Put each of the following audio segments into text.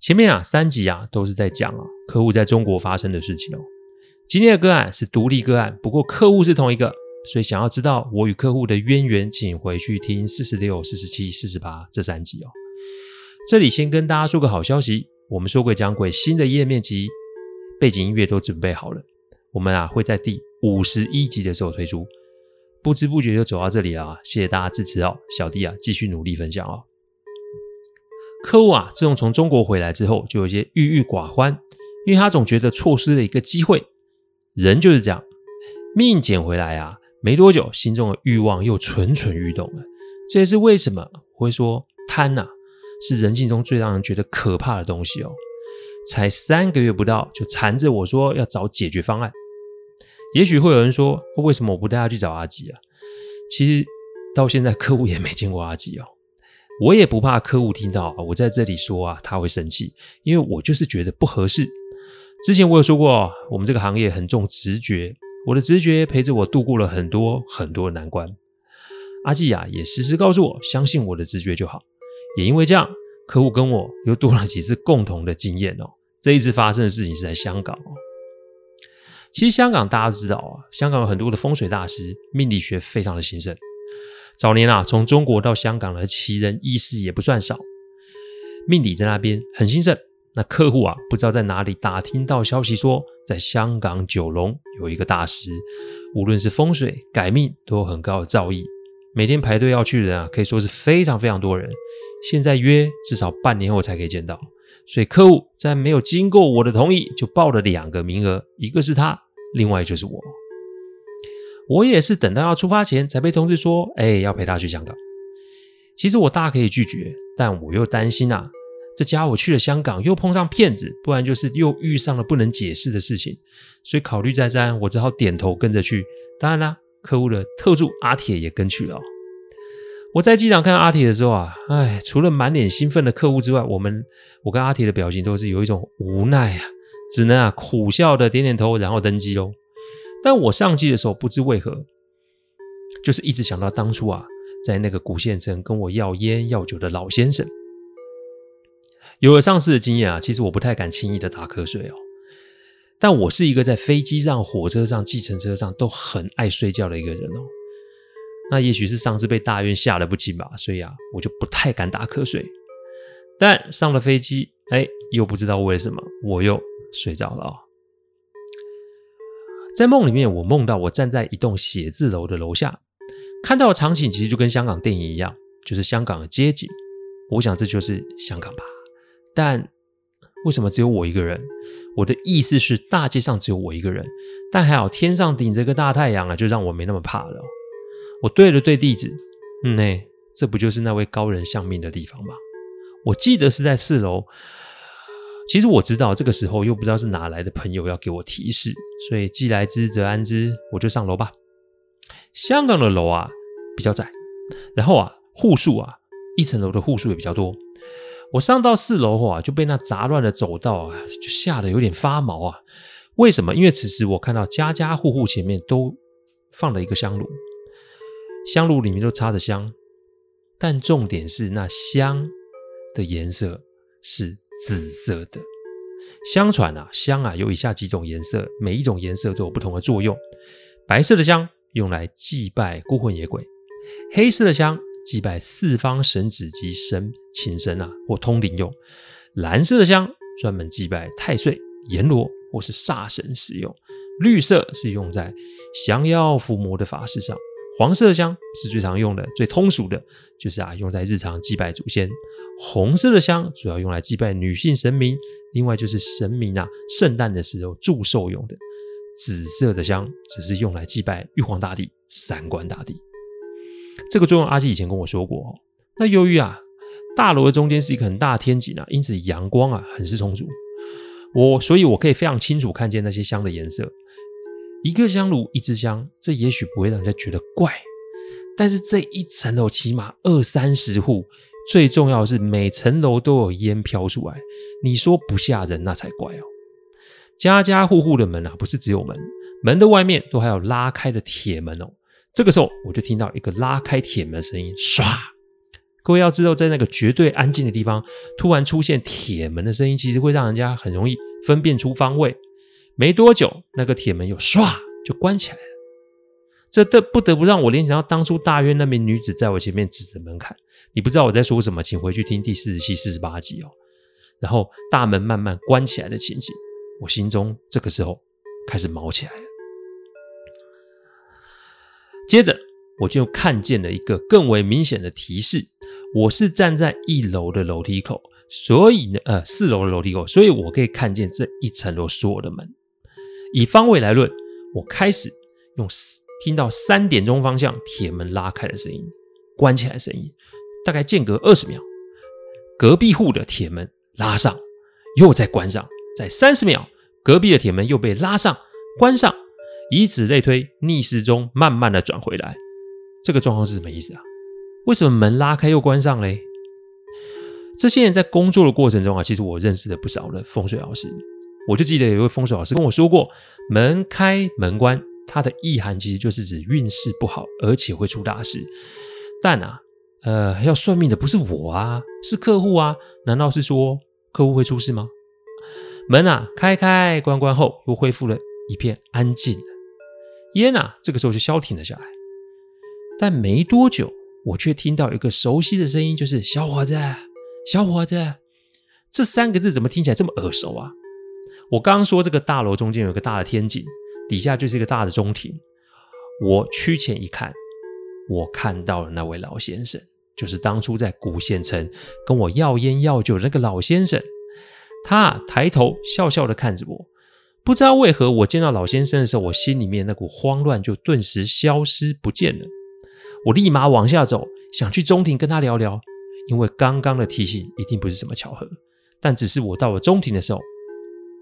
前面啊三集啊都是在讲啊客户在中国发生的事情哦。今天的个案是独立个案，不过客户是同一个，所以想要知道我与客户的渊源，请回去听四十六、四十七、四十八这三集哦。这里先跟大家说个好消息，我们说诡讲鬼新的页面及背景音乐都准备好了，我们啊会在第五十一集的时候推出。不知不觉就走到这里了啊，谢谢大家支持哦，小弟啊继续努力分享哦。客户啊，自从从中国回来之后，就有些郁郁寡欢，因为他总觉得错失了一个机会。人就是这样，命捡回来啊，没多久，心中的欲望又蠢蠢欲动了。这也是为什么会说贪呐、是人性中最让人觉得可怕的东西哦。才三个月不到，就缠着我说要找解决方案。也许会有人说，为什么我不带他去找阿吉啊？其实到现在，客户也没见过阿吉哦。我也不怕客户听到我在这里说啊，他会生气，因为我就是觉得不合适。之前我有说过，我们这个行业很重直觉，我的直觉陪着我度过了很多很多难关。阿季啊，也时时告诉我，相信我的直觉就好。也因为这样，客户跟我又多了几次共同的经验哦。这一次发生的事情是在香港哦。其实香港大家都知道啊，香港有很多的风水大师，命理学非常的兴盛。早年啊，从中国到香港的奇人异事也不算少，命理在那边很兴盛。那客户啊，不知道在哪里打听到消息说，在香港九龙有一个大师，无论是风水改命都有很高的造诣，每天排队要去的人啊，可以说是非常非常多人。现在约至少半年后才可以见到，所以客户在没有经过我的同意就报了两个名额，一个是他，另外就是我。我也是等到要出发前才被通知说，哎，要陪他去香港。其实我大可以拒绝，但我又担心啊，这家伙去了香港又碰上骗子，不然就是又遇上了不能解释的事情。所以考虑再三，我只好点头跟着去。当然啦，客户的特助阿铁也跟去了。我在机场看到阿铁的时候啊，哎，除了满脸兴奋的客户之外，我们我跟阿铁的表情都是有一种无奈啊，只能啊苦笑的点点头，然后登机喽。但我上机的时候，不知为何，就是一直想到当初啊，在那个古县城跟我要烟要酒的老先生。有了上次的经验啊，其实我不太敢轻易的打瞌睡哦。但我是一个在飞机上、火车上、计程车上都很爱睡觉的一个人哦。那也许是上次被大院吓得不轻吧，所以啊，我就不太敢打瞌睡。但上了飞机，哎，又不知道为什么，我又睡着了哦。在梦里面，我梦到我站在一栋写字楼的楼下，看到的场景其实就跟香港电影一样，就是香港的街景。我想这就是香港吧。但为什么只有我一个人？我的意思是大街上只有我一个人。但还好天上顶着个大太阳啊，就让我没那么怕了。我对了对地址，嗯，呢，这不就是那位高人相命的地方吗？我记得是在四楼。其实我知道，这个时候又不知道是哪来的朋友要给我提示，所以既来之则安之，我就上楼吧。香港的楼啊比较窄，然后啊户数啊一层楼的户数也比较多。我上到四楼后啊就被那杂乱的走道啊就吓得有点发毛啊。为什么？因为此时我看到家家户户前面都放了一个香炉，香炉里面都插着香，但重点是那香的颜色是。紫色的。相传啊，香啊有以下几种颜色，每一种颜色都有不同的作用。白色的香用来祭拜孤魂野鬼，黑色的香祭拜四方神祇及神请神啊或通灵用，蓝色的香专门祭拜太岁、阎罗或是煞神使用。绿色是用在降妖伏魔的法事上。黄色香是最常用的，最通俗的，就是啊，用在日常祭拜祖先。红色的香主要用来祭拜女性神明，另外就是神明啊，圣诞的时候祝寿用的。紫色的香只是用来祭拜玉皇大帝、三官大帝。这个作用阿基以前跟我说过。那由于啊，大楼的中间是一个很大的天井啊，因此阳光啊很是充足。我所以，我可以非常清楚看见那些香的颜色。一个香炉，一支香，这也许不会让人家觉得怪，但是这一层楼起码二三十户，最重要的是每层楼都有烟飘出来，你说不吓人那才怪哦！家家户户的门啊，不是只有门，门的外面都还有拉开的铁门哦。这个时候，我就听到一个拉开铁门的声音，唰！各位要知道，在那个绝对安静的地方，突然出现铁门的声音，其实会让人家很容易分辨出方位。没多久，那个铁门又唰就关起来了。这得不得不让我联想到当初大约那名女子在我前面指着门槛。你不知道我在说什么，请回去听第四十七、四十八集哦。然后大门慢慢关起来的情形，我心中这个时候开始毛起来了。接着，我就看见了一个更为明显的提示：我是站在一楼的楼梯口，所以呢，呃，四楼的楼梯口，所以我可以看见这一层楼所有的门。以方位来论，我开始用听到三点钟方向铁门拉开的声音，关起来声音，大概间隔二十秒，隔壁户的铁门拉上，又再关上，在三十秒，隔壁的铁门又被拉上，关上，以此类推，逆时钟慢慢的转回来。这个状况是什么意思啊？为什么门拉开又关上嘞？这些年在工作的过程中啊，其实我认识了不少的风水老师。我就记得有一位风水老师跟我说过，门开门关，它的意涵其实就是指运势不好，而且会出大事。但啊，呃，要算命的不是我啊，是客户啊。难道是说客户会出事吗？门啊，开开关关后，又恢复了一片安静。烟啊，这个时候就消停了下来。但没多久，我却听到一个熟悉的声音，就是“小伙子，小伙子”，这三个字怎么听起来这么耳熟啊？我刚刚说这个大楼中间有个大的天井，底下就是一个大的中庭。我趋前一看，我看到了那位老先生，就是当初在古县城跟我要烟要酒的那个老先生。他抬头笑笑的看着我，不知道为何，我见到老先生的时候，我心里面那股慌乱就顿时消失不见了。我立马往下走，想去中庭跟他聊聊，因为刚刚的提醒一定不是什么巧合。但只是我到了中庭的时候。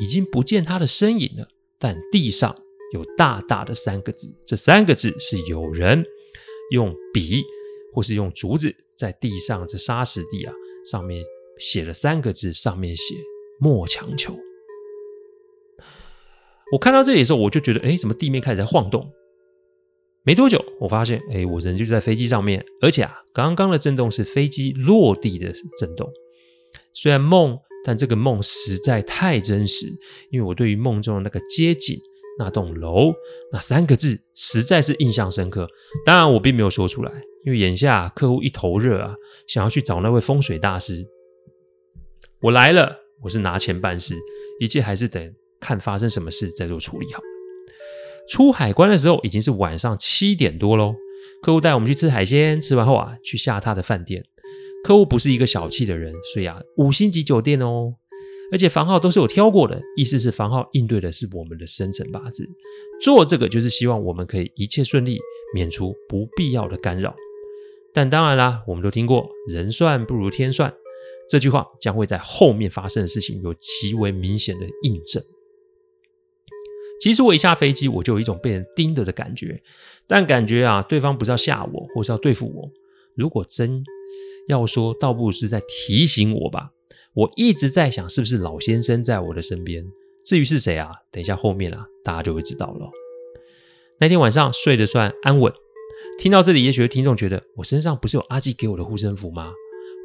已经不见他的身影了，但地上有大大的三个字，这三个字是有人用笔或是用竹子在地上这沙石地啊上面写了三个字，上面写“莫强求”。我看到这里的时候，我就觉得，哎，怎么地面开始在晃动？没多久，我发现，哎，我人就在飞机上面，而且啊，刚刚的震动是飞机落地的震动，虽然梦。但这个梦实在太真实，因为我对于梦中的那个街景、那栋楼、那三个字实在是印象深刻。当然，我并没有说出来，因为眼下客户一头热啊，想要去找那位风水大师。我来了，我是拿钱办事，一切还是等看发生什么事再做处理好。出海关的时候已经是晚上七点多喽，客户带我们去吃海鲜，吃完后啊，去下榻的饭店。客户不是一个小气的人，所以啊，五星级酒店哦，而且房号都是有挑过的，意思是房号应对的是我们的生辰八字。做这个就是希望我们可以一切顺利，免除不必要的干扰。但当然啦，我们都听过“人算不如天算”这句话，将会在后面发生的事情有极为明显的印证。其实我一下飞机，我就有一种被人盯着的感觉，但感觉啊，对方不是要吓我，或是要对付我。如果真要说，倒不如是在提醒我吧。我一直在想，是不是老先生在我的身边？至于是谁啊？等一下后面啊，大家就会知道了。那天晚上睡得算安稳。听到这里，也许听众觉得，我身上不是有阿基给我的护身符吗？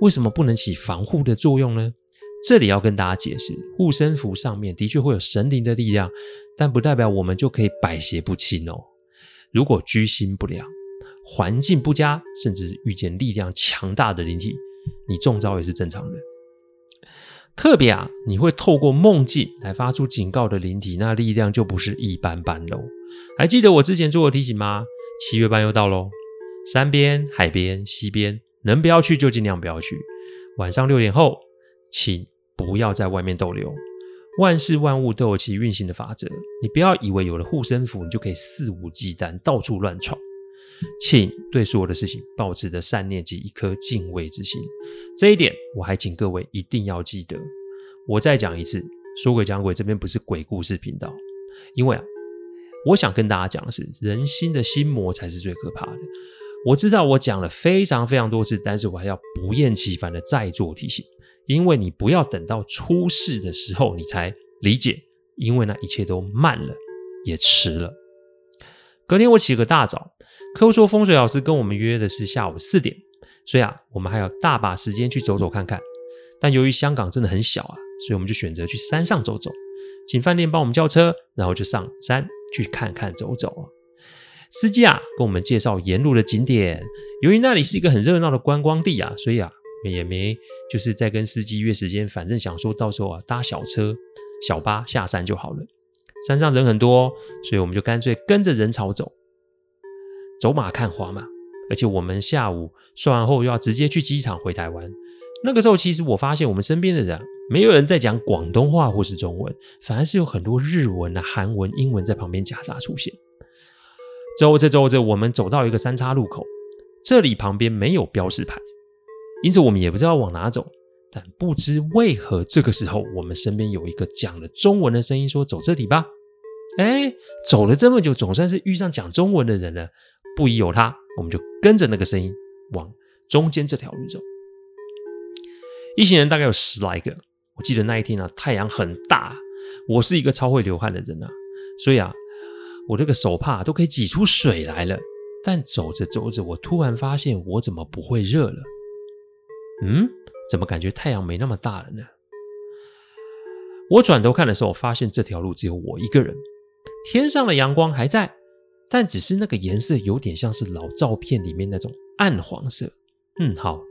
为什么不能起防护的作用呢？这里要跟大家解释，护身符上面的确会有神灵的力量，但不代表我们就可以百邪不侵哦。如果居心不良，环境不佳，甚至是遇见力量强大的灵体，你中招也是正常的。特别啊，你会透过梦境来发出警告的灵体，那力量就不是一般般喽。还记得我之前做的提醒吗？七月半又到喽，山边、海边、溪边，能不要去就尽量不要去。晚上六点后，请不要在外面逗留。万事万物都有其运行的法则，你不要以为有了护身符，你就可以肆无忌惮到处乱闯。请对所有的事情抱持着善念及一颗敬畏之心，这一点我还请各位一定要记得。我再讲一次，说鬼讲鬼这边不是鬼故事频道，因为啊，我想跟大家讲的是，人心的心魔才是最可怕的。我知道我讲了非常非常多次，但是我还要不厌其烦的再做提醒，因为你不要等到出事的时候你才理解，因为那一切都慢了，也迟了。隔天我起个大早。客户说风水老师跟我们约的是下午四点，所以啊，我们还有大把时间去走走看看。但由于香港真的很小啊，所以我们就选择去山上走走，请饭店帮我们叫车，然后就上山去看看走走。司机啊，跟我们介绍沿路的景点。由于那里是一个很热闹的观光地啊，所以啊，也没就是在跟司机约时间，反正想说到时候啊，搭小车、小巴下山就好了。山上人很多，所以我们就干脆跟着人潮走。走马看花嘛，而且我们下午算完后又要直接去机场回台湾。那个时候，其实我发现我们身边的人没有人在讲广东话或是中文，反而是有很多日文啊、韩文、英文在旁边夹杂出现。走着走着，我们走到一个三岔路口，这里旁边没有标识牌，因此我们也不知道往哪走。但不知为何，这个时候我们身边有一个讲了中文的声音说：“走这里吧。”哎，走了这么久，总算是遇上讲中文的人了。不疑有他，我们就跟着那个声音往中间这条路走。一行人大概有十来个。我记得那一天啊，太阳很大，我是一个超会流汗的人啊，所以啊，我这个手帕都可以挤出水来了。但走着走着，我突然发现我怎么不会热了？嗯，怎么感觉太阳没那么大了呢？我转头看的时候，发现这条路只有我一个人，天上的阳光还在。但只是那个颜色有点像是老照片里面那种暗黄色。嗯，好，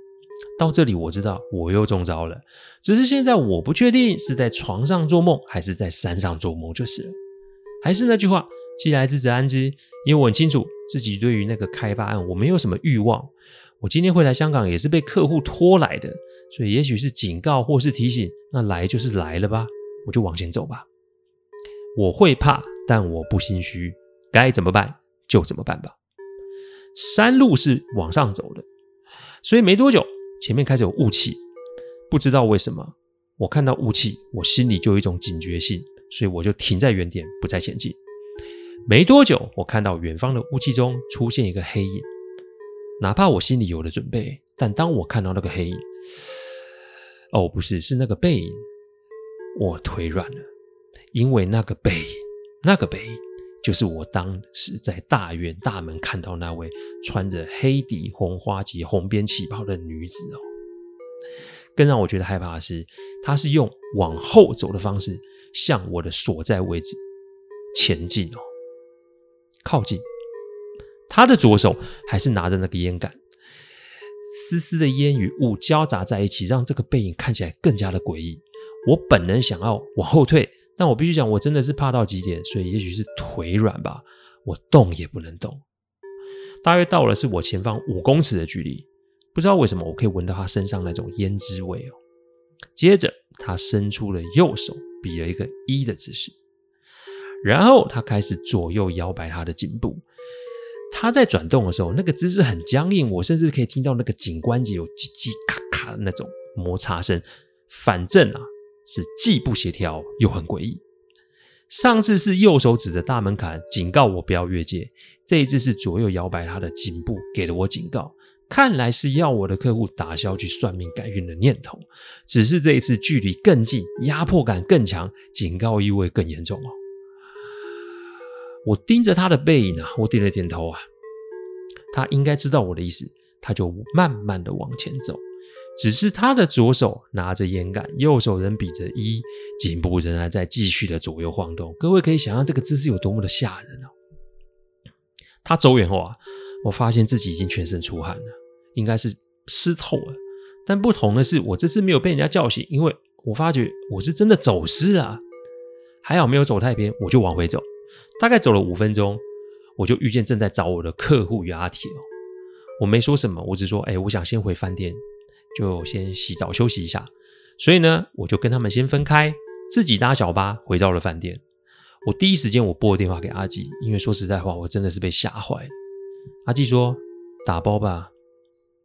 到这里我知道我又中招了。只是现在我不确定是在床上做梦还是在山上做梦就是了。还是那句话，既来之则安之。因为我很清楚自己对于那个开发案我没有什么欲望。我今天会来香港也是被客户拖来的，所以也许是警告或是提醒，那来就是来了吧，我就往前走吧。我会怕，但我不心虚。该怎么办就怎么办吧。山路是往上走的，所以没多久，前面开始有雾气。不知道为什么，我看到雾气，我心里就有一种警觉性，所以我就停在原点，不再前进。没多久，我看到远方的雾气中出现一个黑影。哪怕我心里有了准备，但当我看到那个黑影，哦，不是，是那个背影，我腿软了，因为那个背影，那个背影。就是我当时在大院大门看到那位穿着黑底红花及红边旗袍的女子哦。更让我觉得害怕的是，她是用往后走的方式向我的所在位置前进哦，靠近。她的左手还是拿着那个烟杆，丝丝的烟与雾交杂在一起，让这个背影看起来更加的诡异。我本能想要往后退。但我必须讲，我真的是怕到极点，所以也许是腿软吧，我动也不能动。大约到了是我前方五公尺的距离，不知道为什么我可以闻到他身上那种胭脂味哦。接着他伸出了右手，比了一个一的姿势，然后他开始左右摇摆他的颈部。他在转动的时候，那个姿势很僵硬，我甚至可以听到那个颈关节有叽叽咔咔的那种摩擦声。反正啊。是既不协调又很诡异。上次是右手指着大门槛警告我不要越界，这一次是左右摇摆他的颈部给了我警告，看来是要我的客户打消去算命改运的念头。只是这一次距离更近，压迫感更强，警告意味更严重哦。我盯着他的背影啊，我点了点头啊，他应该知道我的意思，他就慢慢的往前走。只是他的左手拿着烟杆，右手仍比着一，颈部仍然在继续的左右晃动。各位可以想象这个姿势有多么的吓人哦！他走远后啊，我发现自己已经全身出汗了，应该是湿透了。但不同的是，我这次没有被人家叫醒，因为我发觉我是真的走失啊，还好没有走太偏，我就往回走。大概走了五分钟，我就遇见正在找我的客户与阿铁哦。我没说什么，我只说：“哎，我想先回饭店，就先洗澡休息一下。”所以呢，我就跟他们先分开，自己搭小巴回到了饭店。我第一时间我拨了电话给阿纪，因为说实在话，我真的是被吓坏了。阿纪说：“打包吧。”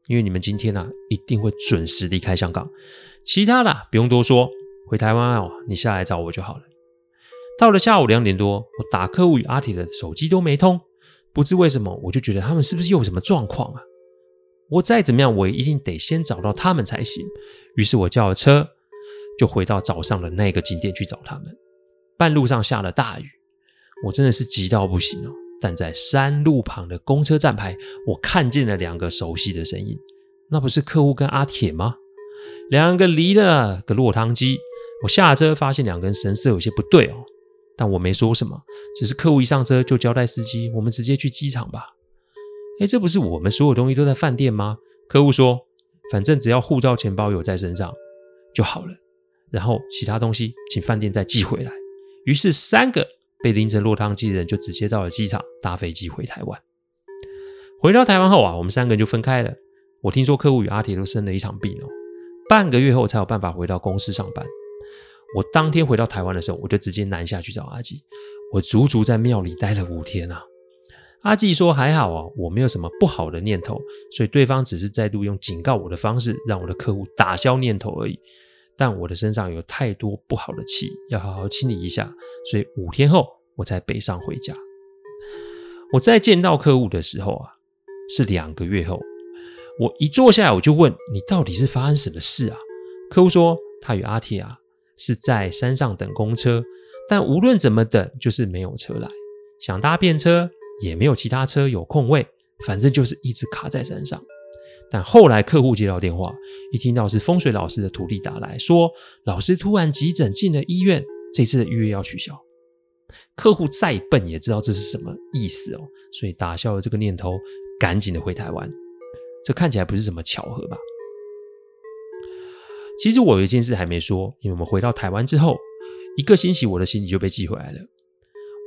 因为你们今天啊，一定会准时离开香港，其他的不用多说，回台湾哦，你下来找我就好了。到了下午两点多，我打客户与阿铁的手机都没通，不知为什么，我就觉得他们是不是又有什么状况啊？我再怎么样，我也一定得先找到他们才行。于是我叫了车，就回到早上的那个景点去找他们。半路上下了大雨，我真的是急到不行哦。但在山路旁的公车站牌，我看见了两个熟悉的身影，那不是客户跟阿铁吗？两个离了个落汤鸡。我下车发现两个人神色有些不对哦，但我没说什么，只是客户一上车就交代司机，我们直接去机场吧。哎，这不是我们所有东西都在饭店吗？客户说，反正只要护照、钱包有在身上就好了，然后其他东西请饭店再寄回来。于是三个。被淋成落汤鸡的人就直接到了机场，搭飞机回台湾。回到台湾后啊，我们三个人就分开了。我听说客户与阿铁都生了一场病哦，半个月后才有办法回到公司上班。我当天回到台湾的时候，我就直接南下去找阿吉。我足足在庙里待了五天啊。阿吉说还好啊，我没有什么不好的念头，所以对方只是再度用警告我的方式，让我的客户打消念头而已。但我的身上有太多不好的气，要好好清理一下，所以五天后我才北上回家。我再见到客户的时候啊，是两个月后。我一坐下来，我就问你到底是发生什么事啊？客户说他与阿铁啊是在山上等公车，但无论怎么等，就是没有车来，想搭便车也没有其他车有空位，反正就是一直卡在山上。但后来客户接到电话，一听到是风水老师的徒弟打来说，老师突然急诊进了医院，这次的预约要取消。客户再笨也知道这是什么意思哦，所以打消了这个念头，赶紧的回台湾。这看起来不是什么巧合吧？其实我有一件事还没说，因为我们回到台湾之后，一个星期我的行李就被寄回来了。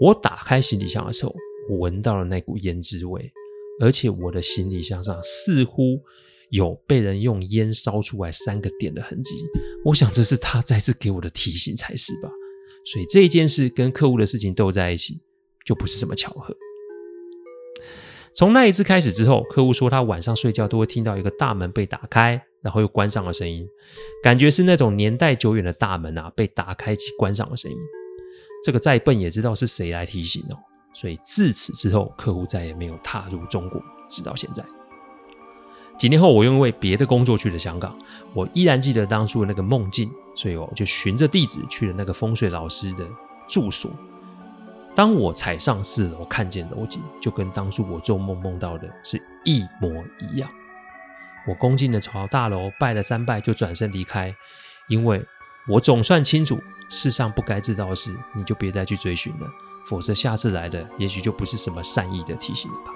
我打开行李箱的时候，我闻到了那股胭脂味。而且我的行李箱上似乎有被人用烟烧出来三个点的痕迹，我想这是他再次给我的提醒才是吧。所以这一件事跟客户的事情都在一起，就不是什么巧合。从那一次开始之后，客户说他晚上睡觉都会听到一个大门被打开，然后又关上的声音，感觉是那种年代久远的大门啊被打开及关上的声音。这个再笨也知道是谁来提醒哦。所以自此之后，客户再也没有踏入中国，直到现在。几年后，我因为别的工作去了香港，我依然记得当初的那个梦境，所以我就循着地址去了那个风水老师的住所。当我踩上四楼，看见楼景，就跟当初我做梦梦到的是一模一样。我恭敬的朝大楼拜了三拜，就转身离开，因为我总算清楚，世上不该知道的事，你就别再去追寻了。否则下次来的也许就不是什么善意的提醒了吧。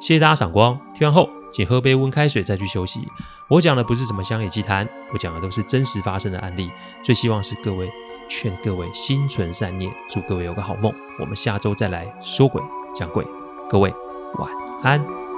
谢谢大家赏光，听完后请喝杯温开水再去休息。我讲的不是什么乡野奇谈，我讲的都是真实发生的案例。最希望是各位劝各位心存善念，祝各位有个好梦。我们下周再来说鬼讲鬼，各位晚安。